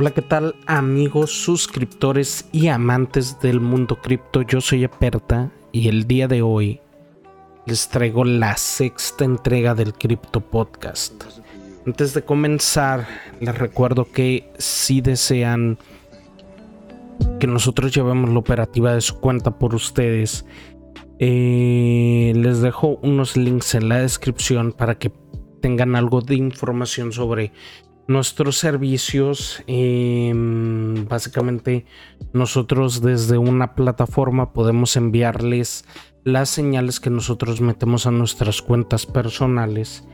Hola, ¿qué tal amigos, suscriptores y amantes del mundo cripto? Yo soy Aperta y el día de hoy les traigo la sexta entrega del Crypto Podcast. Antes de comenzar, les recuerdo que si desean que nosotros llevemos la operativa de su cuenta por ustedes, eh, les dejo unos links en la descripción para que tengan algo de información sobre nuestros servicios. Em, básicamente nosotros desde una plataforma podemos enviarles las señales que nosotros metemos a nuestras cuentas personales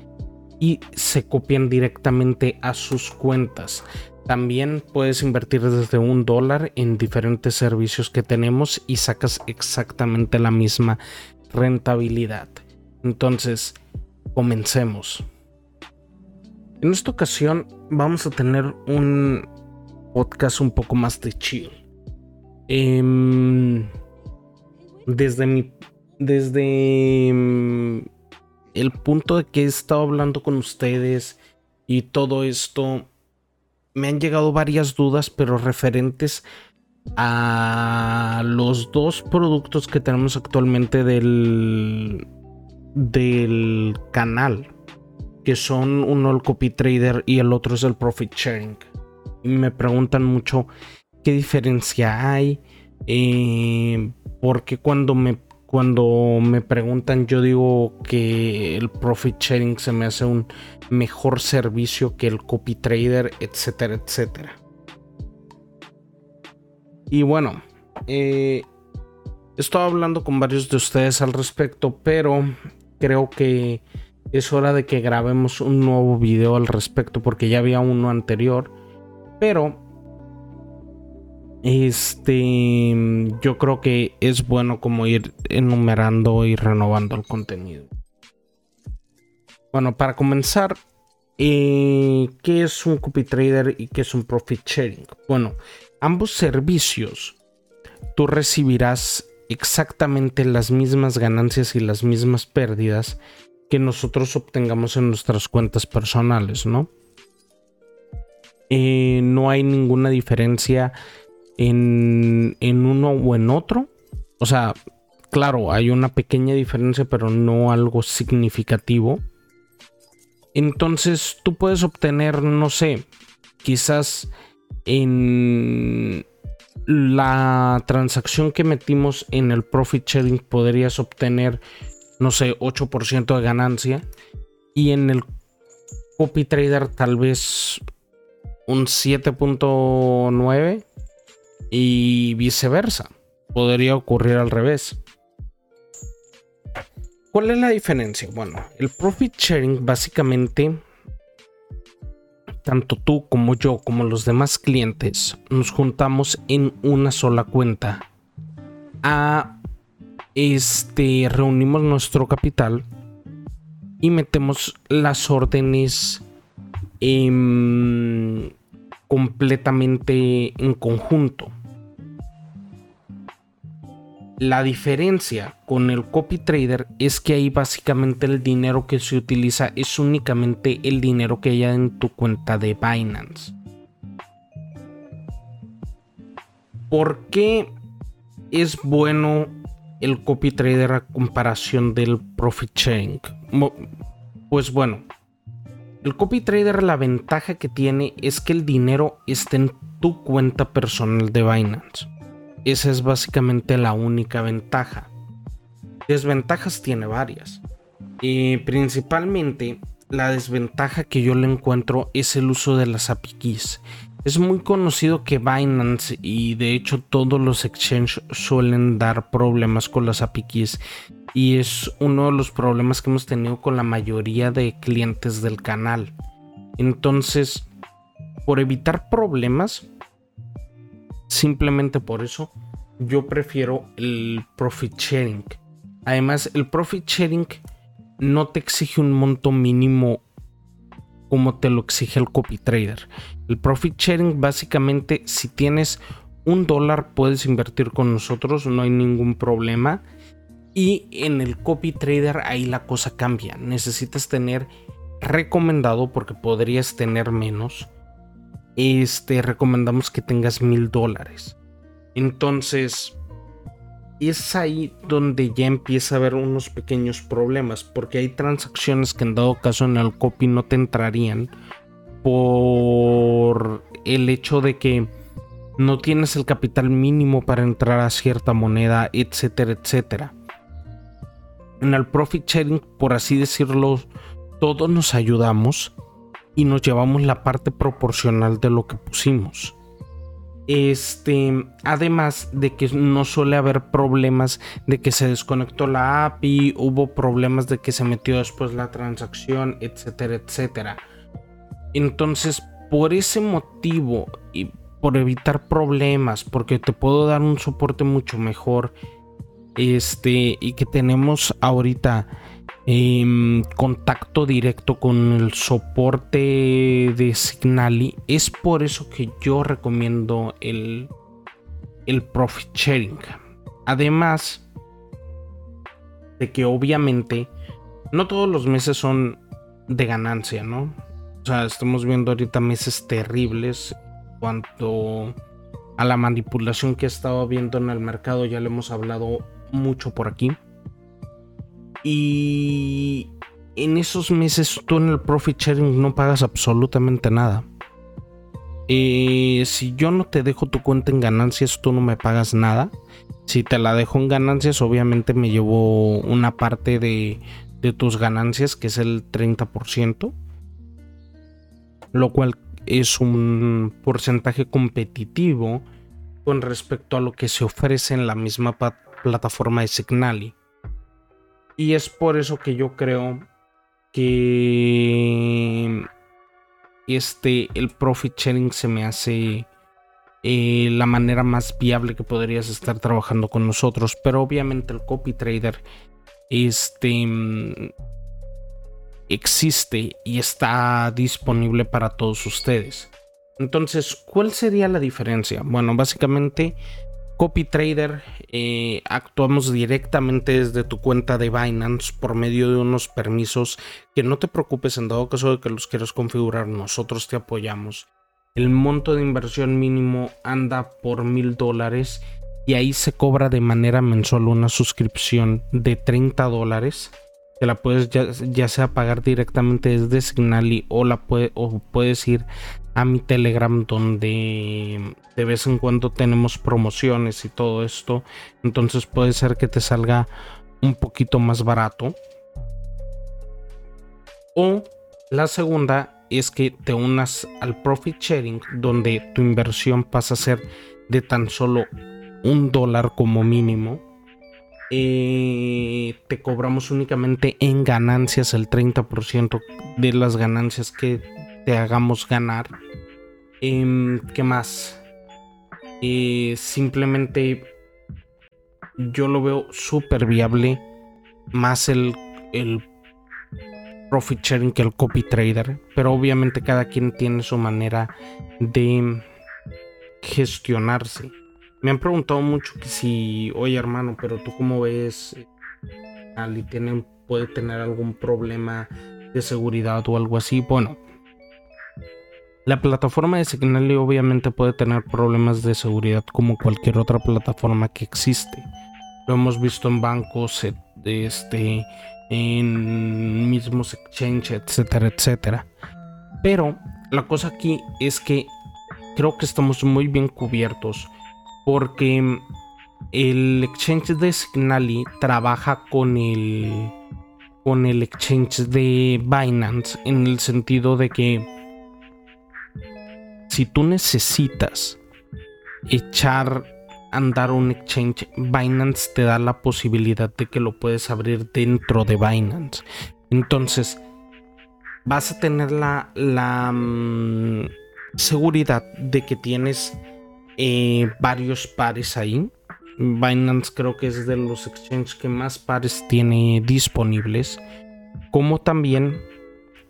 y se copian directamente a sus cuentas. También puedes invertir desde un dólar en diferentes servicios que tenemos y sacas exactamente la misma rentabilidad. Entonces, comencemos. En esta ocasión vamos a tener un podcast un poco más de chill. Em, desde em, el punto de que he estado hablando con ustedes y todo esto, me han llegado varias dudas, pero referentes a los dos productos que tenemos actualmente del canal que son uno el copy trader y el otro es el profit sharing. Me preguntan mucho qué diferencia hay, eh, porque cuando me, cuando me preguntan yo digo que el profit sharing se me hace un mejor servicio que el copy trader, etcétera, etcétera. Y bueno, eh, estoy hablando con varios de ustedes al respecto, pero creo que es hora de que grabemos un nuevo video al respecto porque ya había uno anterior. Pero este yo creo que es bueno como ir enumerando y renovando el contenido. Bueno, para comenzar, eh, ¿qué es un copy trader y qué es un profit sharing? Bueno, ambos servicios tú recibirás exactamente las mismas ganancias y las mismas pérdidas que nosotros obtengamos en nuestras cuentas personales, ¿no? Eh, no hay ninguna diferencia en, en uno o en otro. O sea, claro, hay una pequeña diferencia, pero no algo significativo. Entonces tú puedes obtener, no sé, quizás en la transacción que metimos en el profit sharing podrías obtener no sé, 8% de ganancia. Y en el copy trader tal vez un 7.9 y viceversa. Podría ocurrir al revés. ¿Cuál es la diferencia? Bueno, el profit sharing básicamente, tanto tú como yo, como los demás clientes, nos juntamos en una sola cuenta a este, reunimos nuestro capital y metemos las órdenes em, completamente en conjunto. La diferencia con el copy trader es que ahí básicamente el dinero que se utiliza es únicamente el dinero que hay en tu cuenta de Binance. ¿Por qué es bueno el copy trader a comparación del profit sharing? Pues bueno, el copy trader la ventaja que tiene es que el dinero está en tu cuenta personal de Binance. Esa es básicamente la única ventaja. Desventajas tiene varias. Y principalmente la desventaja que yo le encuentro es el uso de las API. Es muy conocido que Binance y de hecho todos los exchanges suelen dar problemas con las API y es uno de los problemas que hemos tenido con la mayoría de clientes del canal. Entonces, por evitar problemas, simplemente por eso, yo prefiero el profit sharing. Además, el profit sharing no te exige un monto mínimo como te lo exige el copy trader. El profit sharing básicamente si tienes un dólar puedes invertir con nosotros, no hay ningún problema. Y en el copy trader ahí la cosa cambia. Necesitas tener recomendado porque podrías tener menos. este, recomendamos que tengas mil dólares. Entonces, es ahí donde ya empieza a haber unos pequeños problemas, porque hay transacciones que en dado caso en el copy no te entrarían por el hecho de que no tienes el capital mínimo para entrar a cierta moneda, etcétera, etcétera. En el profit sharing, por así decirlo, todos nos ayudamos y nos llevamos la parte proporcional de lo que pusimos. Este, además de que no suele haber problemas de que se desconectó la API, hubo problemas de que se metió después la transacción, etcétera, etcétera. Entonces, por ese motivo y por evitar problemas, porque te puedo dar un soporte mucho mejor, este, y que tenemos ahorita Em, contacto directo con el soporte de Signali. Es por eso que yo recomiendo el, el profit sharing. Además de que obviamente no todos los meses son de ganancia, ¿no? O sea, estamos viendo ahorita meses terribles cuanto a la manipulación que he estado viendo en el mercado. Ya le hemos hablado mucho por aquí. Y en esos meses tú en el profit sharing no pagas absolutamente nada. Si yo no te dejo tu cuenta en ganancias, tú no me pagas nada. Si te la dejo en ganancias, obviamente me llevo una parte de, de tus ganancias, que es el 30%. Lo cual es un porcentaje competitivo con respecto a lo que se ofrece en la misma plataforma de Signali. Y es por eso que yo creo que este, el profit sharing se me hace eh, la manera más viable que podrías estar trabajando con nosotros. Pero obviamente el copy trader este, existe y está disponible para todos ustedes. Entonces, ¿cuál sería la diferencia? Bueno, básicamente Copy Trader, eh, actuamos directamente desde tu cuenta de Binance por medio de unos permisos que no te preocupes en dado caso de que los quieras configurar, nosotros te apoyamos. El monto de inversión mínimo anda por mil dólares y ahí se cobra de manera mensual una suscripción de 30 dólares que la puedes ya, sea pagar directamente desde Signali o la o puedes ir a mi Telegram donde de vez en cuando tenemos promociones y todo esto. Entonces puede ser que te salga un poquito más barato. O la segunda es que te unas al profit sharing donde tu inversión pasa a ser de tan solo un dólar como mínimo. Eh, te cobramos únicamente en ganancias el 30% de las ganancias que te hagamos ganar. Em, ¿Qué más? Eh, simplemente yo lo veo súper viable. Más el, el profit sharing que el copy trader. Pero obviamente cada quien tiene su manera de gestionarse. Me han preguntado mucho que si, oye hermano, pero tú cómo ves, Ali tiene, puede tener algún problema de seguridad o algo así. Bueno, la plataforma de Signal obviamente puede tener problemas de seguridad como cualquier otra plataforma que existe. Lo hemos visto en bancos, este, en mismos exchange, etcétera, etcétera. Pero la cosa aquí es que creo que estamos muy bien cubiertos porque el exchange de Signali trabaja con el con el exchange de Binance en el sentido de que si tú necesitas echar andar un exchange, Binance te da la posibilidad de que lo puedes abrir dentro de Binance. Entonces, vas a tener la, la mm, seguridad de que tienes eh, varios pares ahí. Binance creo que es de los exchanges que más pares tiene disponibles. Como también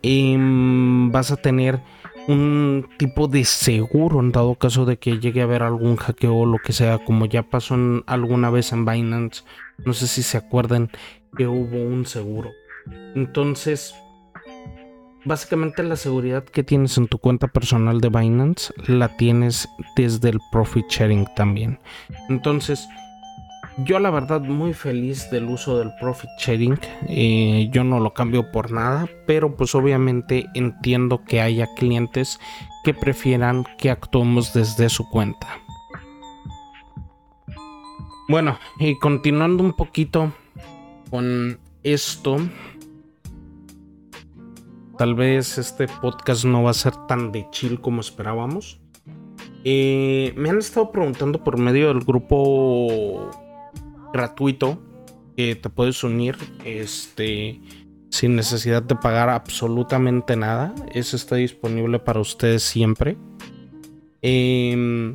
em, vas a tener un tipo de seguro en dado caso de que llegue a haber algún hackeo o lo que sea, como ya pasó alguna vez en Binance. No sé si se acuerdan que hubo un seguro. Entonces, básicamente la seguridad que tienes en tu cuenta personal de Binance la tienes desde el profit sharing también. Entonces, yo la verdad muy feliz del uso del profit sharing. Eh, yo no lo cambio por nada, pero pues obviamente entiendo que haya clientes que prefieran que actuemos desde su cuenta. Bueno, y continuando un poquito con esto, Tal vez este podcast no va a ser tan de chill como esperábamos. Eh, me han estado preguntando por medio del grupo gratuito que te puedes unir este, sin necesidad de pagar absolutamente nada. Eso está disponible para ustedes siempre. Em,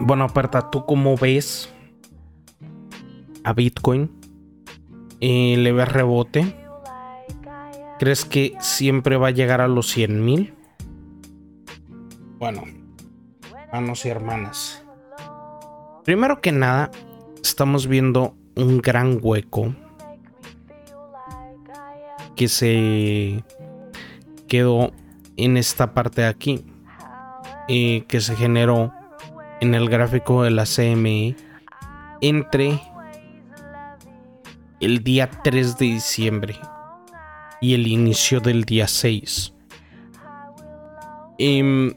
bueno, Aperta, ¿tú cómo ves a Bitcoin? Eh, ¿Le ves rebote? ¿Crees que siempre va a llegar a los 100 mil? Bueno, hermanos y hermanas. Primero que nada, estamos viendo un gran hueco que se quedó en esta parte de aquí, y que se generó en el gráfico de la CME entre el día 3 de diciembre y el inicio del día 6. Em,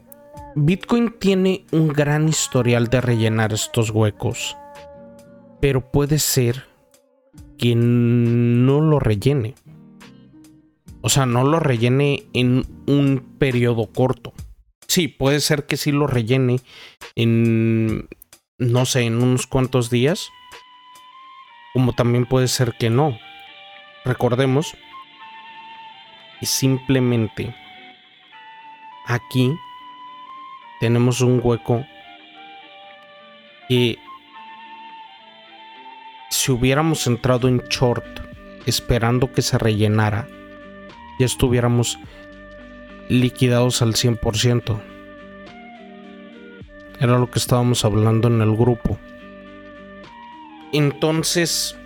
Bitcoin tiene un gran historial de rellenar estos huecos, pero puede ser que no lo rellene. O sea, no lo rellene en un periodo corto. Sí, puede ser que sí lo rellene en, no sé, en unos cuantos días. Como también puede ser que no. Recordemos y simplemente aquí tenemos un hueco que si hubiéramos entrado en short esperando que se rellenara, ya estuviéramos liquidados al 100%. Era lo que estábamos hablando en el grupo. Entonces,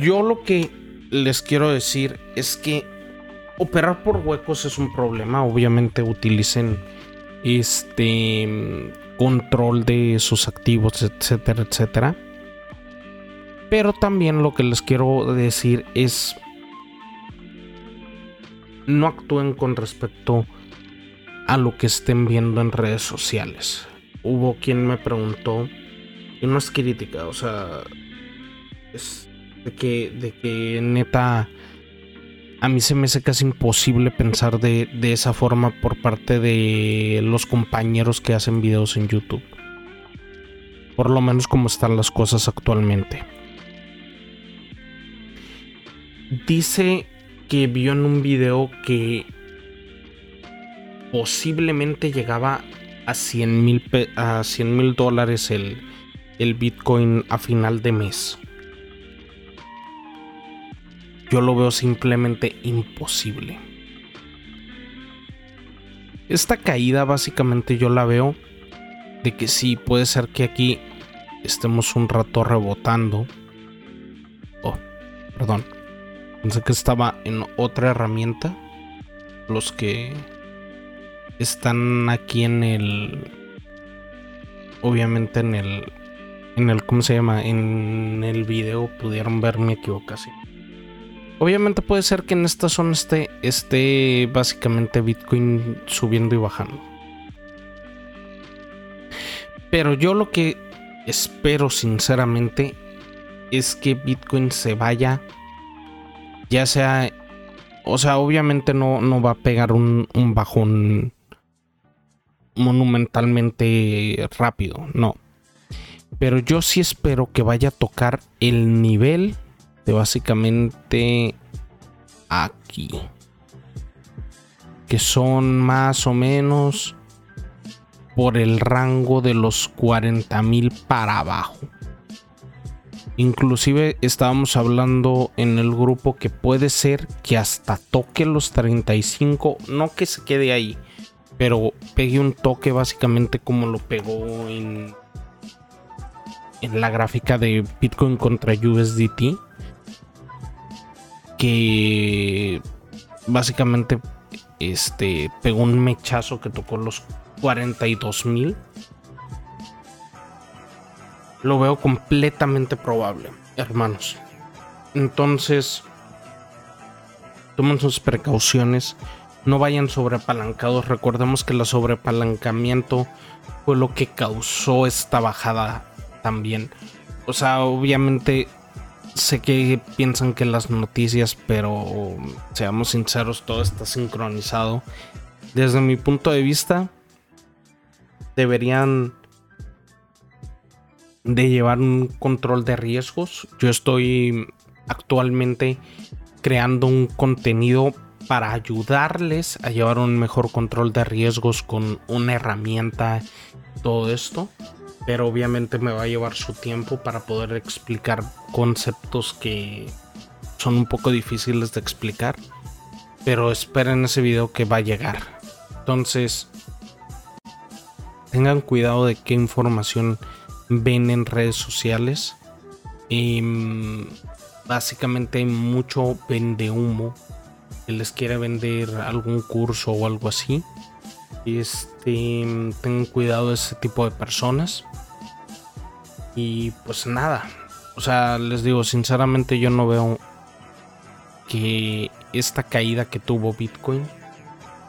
yo lo que les quiero decir es que operar por huecos es un problema. Obviamente utilicen este control de sus activos, etcétera, etcétera. Pero también lo que les quiero decir es no actúen con respecto a lo que estén viendo en redes sociales. Hubo quien me preguntó, y no es crítica, o sea, es de que, de que neta a mí se me hace casi imposible pensar de, de, esa forma por parte de los compañeros que hacen videos en YouTube. Por lo menos como están las cosas actualmente. Dice que vio en un video que posiblemente llegaba a 100 mil a 100 mil dólares el, el Bitcoin a final de mes yo lo veo simplemente imposible. Esta caída básicamente yo la veo de que sí, puede ser que aquí estemos un rato rebotando. Oh, perdón. Pensé que estaba en otra herramienta. Los que están aquí en el... Obviamente en el... En el... ¿Cómo se llama? En el video pudieron ver mi equivocación. Obviamente puede ser que en esta zona esté, esté básicamente Bitcoin subiendo y bajando. Pero yo lo que espero sinceramente es que Bitcoin se vaya, ya sea, o sea, obviamente no, no va a pegar un, un bajón monumentalmente rápido, no. Pero yo sí espero que vaya a tocar el nivel de básicamente aquí. Que son más o menos por el rango de los 40 mil para abajo. Inclusive estábamos hablando en el grupo que puede ser que hasta toque los 35, no que se quede ahí, pero pegue un toque básicamente como lo pegó en, en la gráfica de Bitcoin contra USDT que básicamente este pegó un mechazo que tocó los 42 mil. Lo veo completamente probable, hermanos. Entonces, tomen sus precauciones. No vayan sobrepalancados. Recordemos que el sobrepalancamiento fue lo que causó esta bajada también. O sea, obviamente sé que piensan que las noticias, pero seamos sinceros, todo está sincronizado. Desde mi punto de vista, deberían de llevar un control de riesgos. Yo estoy actualmente creando un contenido para ayudarles a llevar un mejor control de riesgos con una herramienta, todo esto. Pero obviamente me va a llevar su tiempo para poder explicar conceptos que son un poco difíciles de explicar. Pero esperen ese video que va a llegar. Entonces, tengan cuidado de qué información ven en redes sociales. Mm, básicamente hay mucho vende humo que les quiere vender algún curso o algo así. Este, tengan cuidado de ese tipo de personas. Y pues nada, o sea, les digo, sinceramente yo no veo que esta caída que tuvo Bitcoin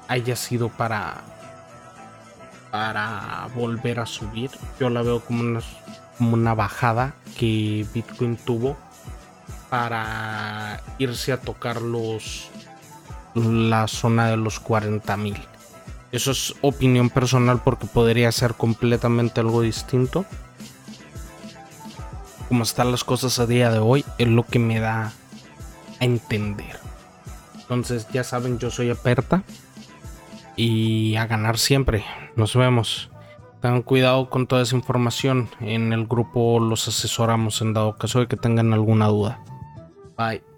haya sido para para volver a subir. Yo la veo como una, como una bajada que Bitcoin tuvo para irse a tocar los la zona de los 40 mil. Eso es opinión personal porque podría ser completamente algo distinto. Como están las cosas a día de hoy, es lo que me da a entender. Entonces ya saben, yo soy Aperta y a ganar siempre. Nos vemos. Tengan cuidado con toda esa información. En el grupo los asesoramos en dado caso de que tengan alguna duda. Bye.